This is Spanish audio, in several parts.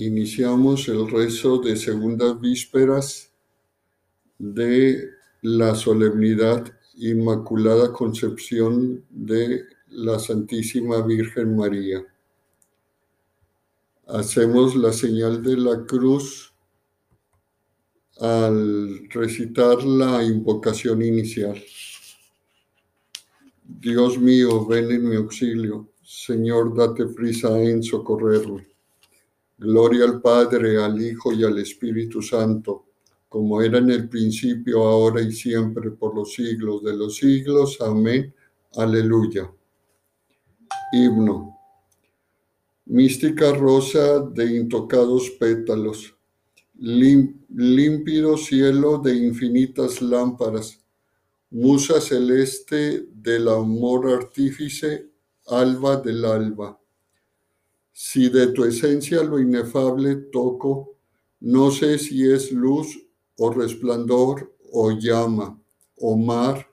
Iniciamos el rezo de segundas vísperas de la solemnidad Inmaculada Concepción de la Santísima Virgen María. Hacemos la señal de la cruz al recitar la invocación inicial. Dios mío, ven en mi auxilio. Señor, date prisa en socorrerme. Gloria al Padre, al Hijo y al Espíritu Santo, como era en el principio, ahora y siempre, por los siglos de los siglos. Amén. Aleluya. Himno. Mística rosa de intocados pétalos, límpido cielo de infinitas lámparas, musa celeste del amor artífice, alba del alba si de tu esencia lo inefable toco, no sé si es luz o resplandor o llama, o mar,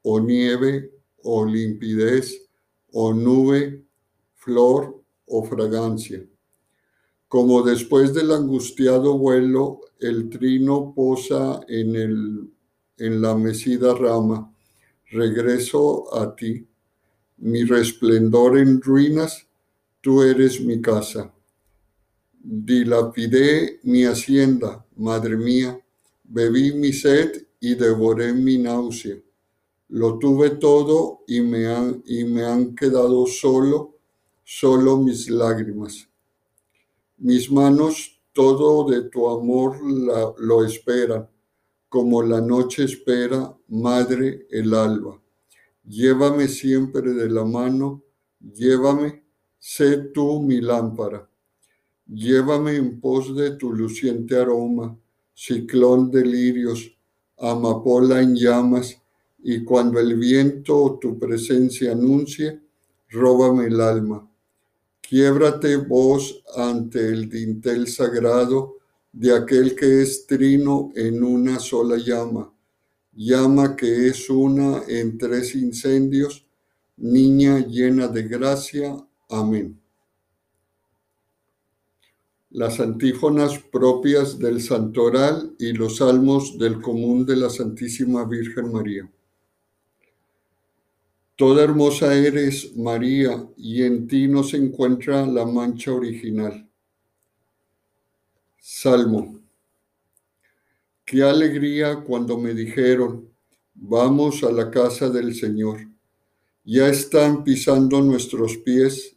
o nieve, o limpidez, o nube, flor o fragancia. Como después del angustiado vuelo, el trino posa en, el, en la mecida rama, regreso a ti, mi resplendor en ruinas, tú eres mi casa. Dilapidé mi hacienda, madre mía, bebí mi sed y devoré mi náusea. Lo tuve todo y me han, y me han quedado solo, solo mis lágrimas. Mis manos todo de tu amor lo esperan, como la noche espera, madre, el alba. Llévame siempre de la mano, llévame Sé tú mi lámpara. Llévame en pos de tu luciente aroma, ciclón de lirios, amapola en llamas, y cuando el viento tu presencia anuncie, róbame el alma. Quiebrate vos ante el dintel sagrado de aquel que es trino en una sola llama, llama que es una en tres incendios, niña llena de gracia, Amén. Las antífonas propias del santoral y los salmos del común de la Santísima Virgen María. Toda hermosa eres, María, y en ti no se encuentra la mancha original. Salmo. Qué alegría cuando me dijeron, vamos a la casa del Señor. Ya están pisando nuestros pies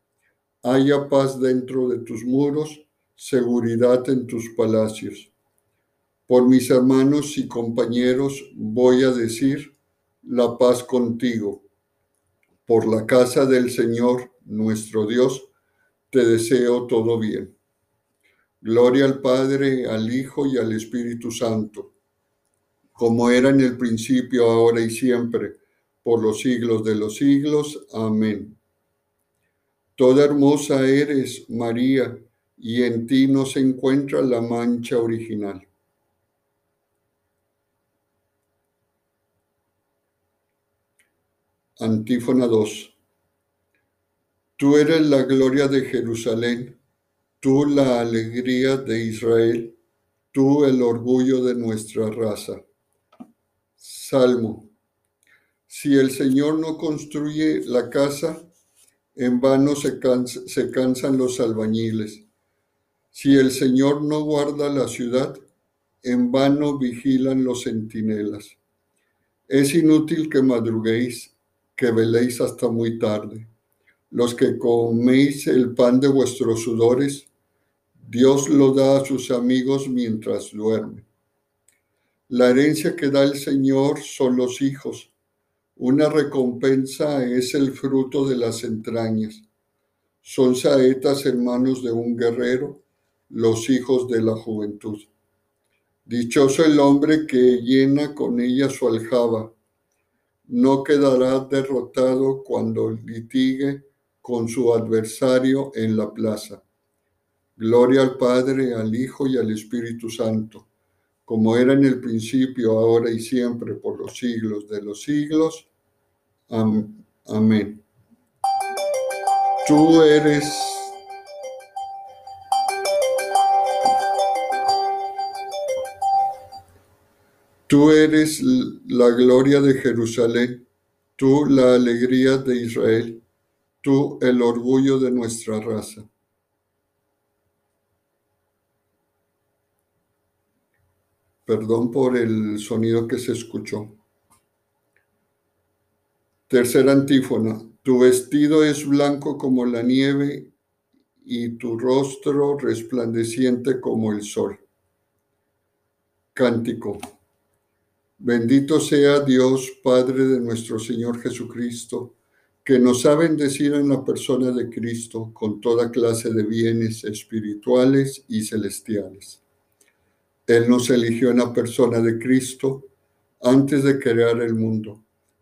haya paz dentro de tus muros, seguridad en tus palacios. Por mis hermanos y compañeros voy a decir la paz contigo. Por la casa del Señor, nuestro Dios, te deseo todo bien. Gloria al Padre, al Hijo y al Espíritu Santo, como era en el principio, ahora y siempre, por los siglos de los siglos. Amén. Toda hermosa eres, María, y en ti no se encuentra la mancha original. Antífona 2. Tú eres la gloria de Jerusalén, tú la alegría de Israel, tú el orgullo de nuestra raza. Salmo. Si el Señor no construye la casa, en vano se, cansan los albañiles. Si el Señor no guarda la ciudad, en vano vigilan los centinelas. Es inútil que madruguéis, que veléis hasta muy tarde. Los que coméis el pan de vuestros sudores, Dios lo da a sus amigos mientras duermen. La herencia que da el Señor son los hijos una recompensa es el fruto de las entrañas. Son saetas hermanos de un guerrero, los hijos de la juventud. Dichoso el hombre que llena con ella su aljaba, no quedará derrotado cuando litigue con su adversario en la plaza. Gloria al Padre, al Hijo y al Espíritu Santo, como era en el principio, ahora y siempre, por los siglos de los siglos. Amén. Tú eres Tú eres la gloria de Jerusalén, tú la alegría de Israel, tú el orgullo de nuestra raza. Perdón por el sonido que se escuchó. Tercera antífona. Tu vestido es blanco como la nieve y tu rostro resplandeciente como el sol. Cántico. Bendito sea Dios, Padre de nuestro Señor Jesucristo, que nos ha bendecido en la persona de Cristo con toda clase de bienes espirituales y celestiales. Él nos eligió en la persona de Cristo antes de crear el mundo,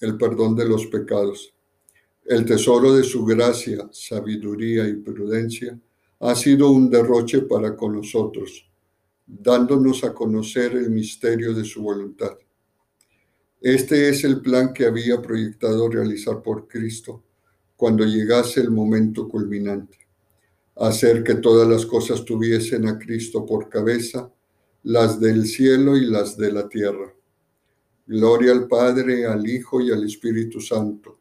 el perdón de los pecados. El tesoro de su gracia, sabiduría y prudencia ha sido un derroche para con nosotros dándonos a conocer el misterio de su voluntad. Este es el plan que había proyectado realizar por Cristo cuando llegase el momento culminante, hacer que todas las cosas tuviesen a Cristo por cabeza, las del cielo y las de la tierra. Gloria al Padre, al Hijo y al Espíritu Santo,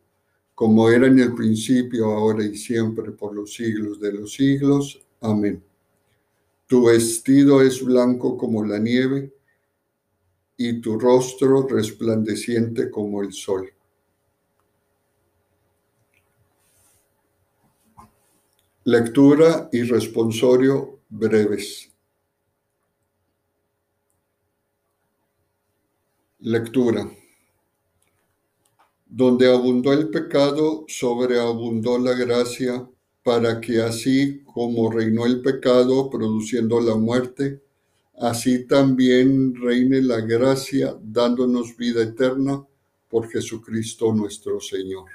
como era en el principio, ahora y siempre, por los siglos de los siglos. Amén. Tu vestido es blanco como la nieve y tu rostro resplandeciente como el sol. Lectura y responsorio breves. Lectura. Donde abundó el pecado, sobreabundó la gracia para que así como reinó el pecado produciendo la muerte, así también reine la gracia dándonos vida eterna por Jesucristo nuestro Señor.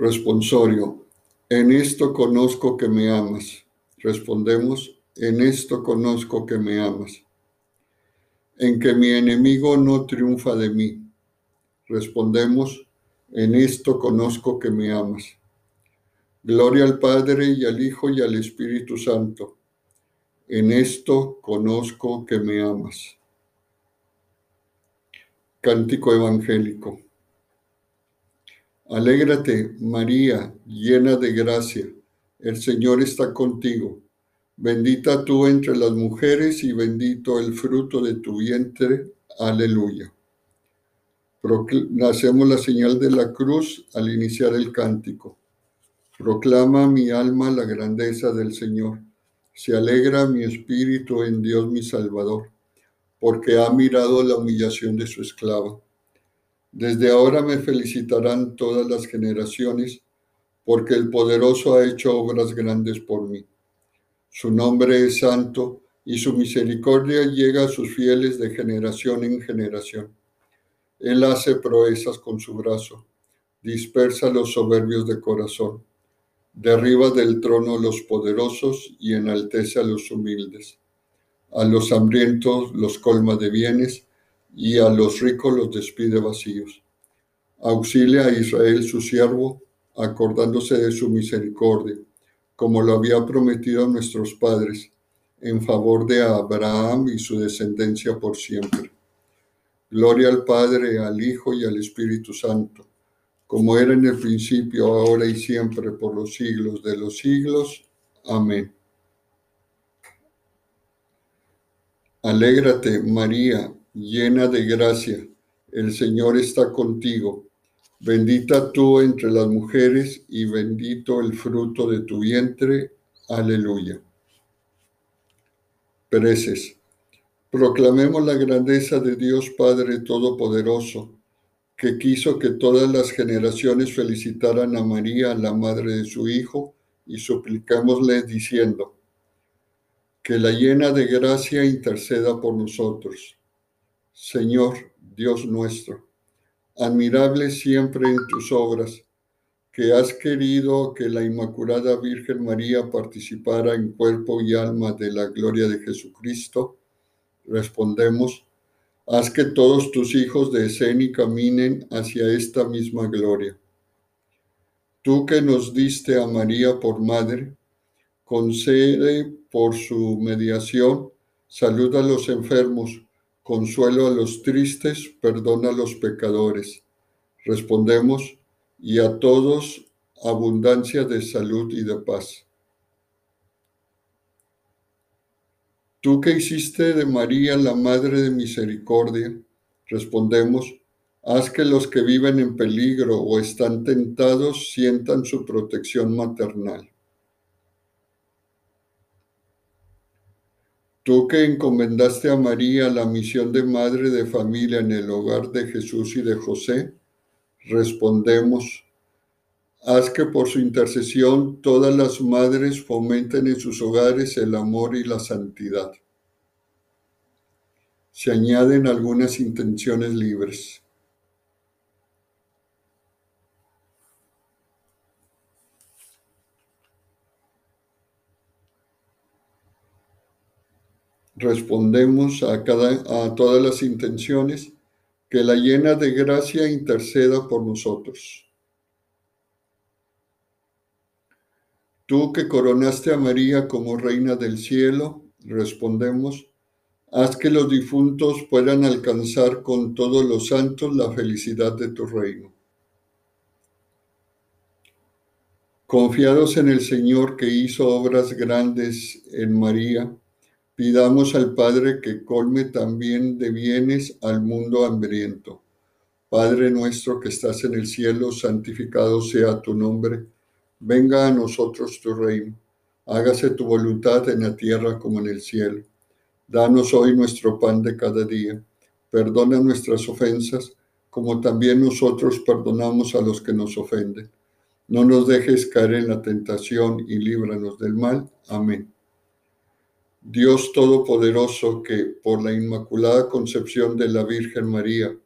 Responsorio. En esto conozco que me amas Respondemos, en esto conozco que me amas, en que mi enemigo no triunfa de mí. Respondemos, en esto conozco que me amas. Gloria al Padre y al Hijo y al Espíritu Santo. En esto conozco que me amas. Cántico Evangélico. Alégrate, María, llena de gracia el Señor está contigo. Bendita tú entre las mujeres y bendito el fruto de tu vientre. Aleluya. Hacemos la señal de la cruz al iniciar el cántico. Proclama mi alma la grandeza del Señor. Se alegra mi espíritu en Dios mi Salvador, porque ha mirado la humillación de su esclava. Desde ahora me felicitarán todas las generaciones porque el poderoso ha hecho obras grandes por mí. Su nombre es santo y su misericordia llega a sus fieles de generación en generación. Él hace proezas con su brazo, dispersa los soberbios de corazón, derriba del trono los poderosos y enaltece a los humildes. A los hambrientos los colma de bienes y a los ricos los despide vacíos. Auxilia a Israel su siervo, acordándose de su misericordia, como lo había prometido a nuestros padres, en favor de Abraham y su descendencia por siempre. Gloria al Padre, al Hijo y al Espíritu Santo, como era en el principio, ahora y siempre, por los siglos de los siglos. Amén. Alégrate, María, llena de gracia, el Señor está contigo. Bendita tú entre las mujeres y bendito el fruto de tu vientre. Aleluya. Preces. Proclamemos la grandeza de Dios Padre Todopoderoso, que quiso que todas las generaciones felicitaran a María, la madre de su Hijo, y suplicámosle diciendo, que la llena de gracia interceda por nosotros. Señor, Dios nuestro, admirable siempre en tus obras, que has querido que la Inmaculada Virgen María participara en cuerpo y alma de la gloria de Jesucristo, respondemos, haz que todos tus hijos deseen y caminen hacia esta misma gloria. Tú que nos diste a María por madre, concede por su mediación salud a los enfermos, consuelo a los tristes, perdona a los pecadores. Respondemos, y a todos abundancia de salud y de paz. Tú que hiciste de María la Madre de Misericordia, respondemos, haz que los que viven en peligro o están tentados sientan su protección maternal. Tú que encomendaste a María la misión de madre de familia en el hogar de Jesús y de José, respondemos, haz que por su intercesión todas las madres fomenten en sus hogares el amor y la santidad. Se añaden algunas intenciones libres. Respondemos a, cada, a todas las intenciones que la llena de gracia interceda por nosotros. Tú que coronaste a María como reina del cielo, respondemos, haz que los difuntos puedan alcanzar con todos los santos la felicidad de tu reino. Confiados en el Señor que hizo obras grandes en María, Pidamos al Padre que colme también de bienes al mundo hambriento. Padre nuestro que estás en el cielo, santificado sea tu nombre. Venga a nosotros tu reino. Hágase tu voluntad en la tierra como en el cielo. Danos hoy nuestro pan de cada día. Perdona nuestras ofensas, como también nosotros perdonamos a los que nos ofenden. No nos dejes caer en la tentación y líbranos del mal. Amén. Dios Todopoderoso, que por la Inmaculada Concepción de la Virgen María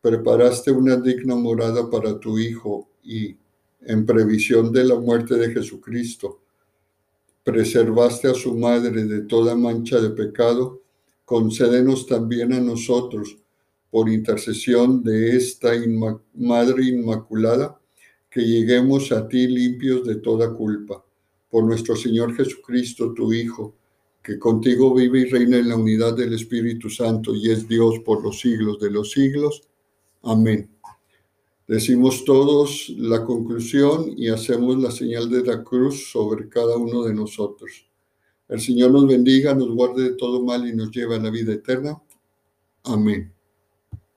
preparaste una digna morada para tu Hijo y, en previsión de la muerte de Jesucristo, preservaste a su madre de toda mancha de pecado, concédenos también a nosotros, por intercesión de esta Madre Inmaculada, que lleguemos a ti limpios de toda culpa. Por nuestro Señor Jesucristo, tu Hijo, que contigo vive y reina en la unidad del Espíritu Santo y es Dios por los siglos de los siglos. Amén. Decimos todos la conclusión y hacemos la señal de la cruz sobre cada uno de nosotros. El Señor nos bendiga, nos guarde de todo mal y nos lleve a la vida eterna. Amén.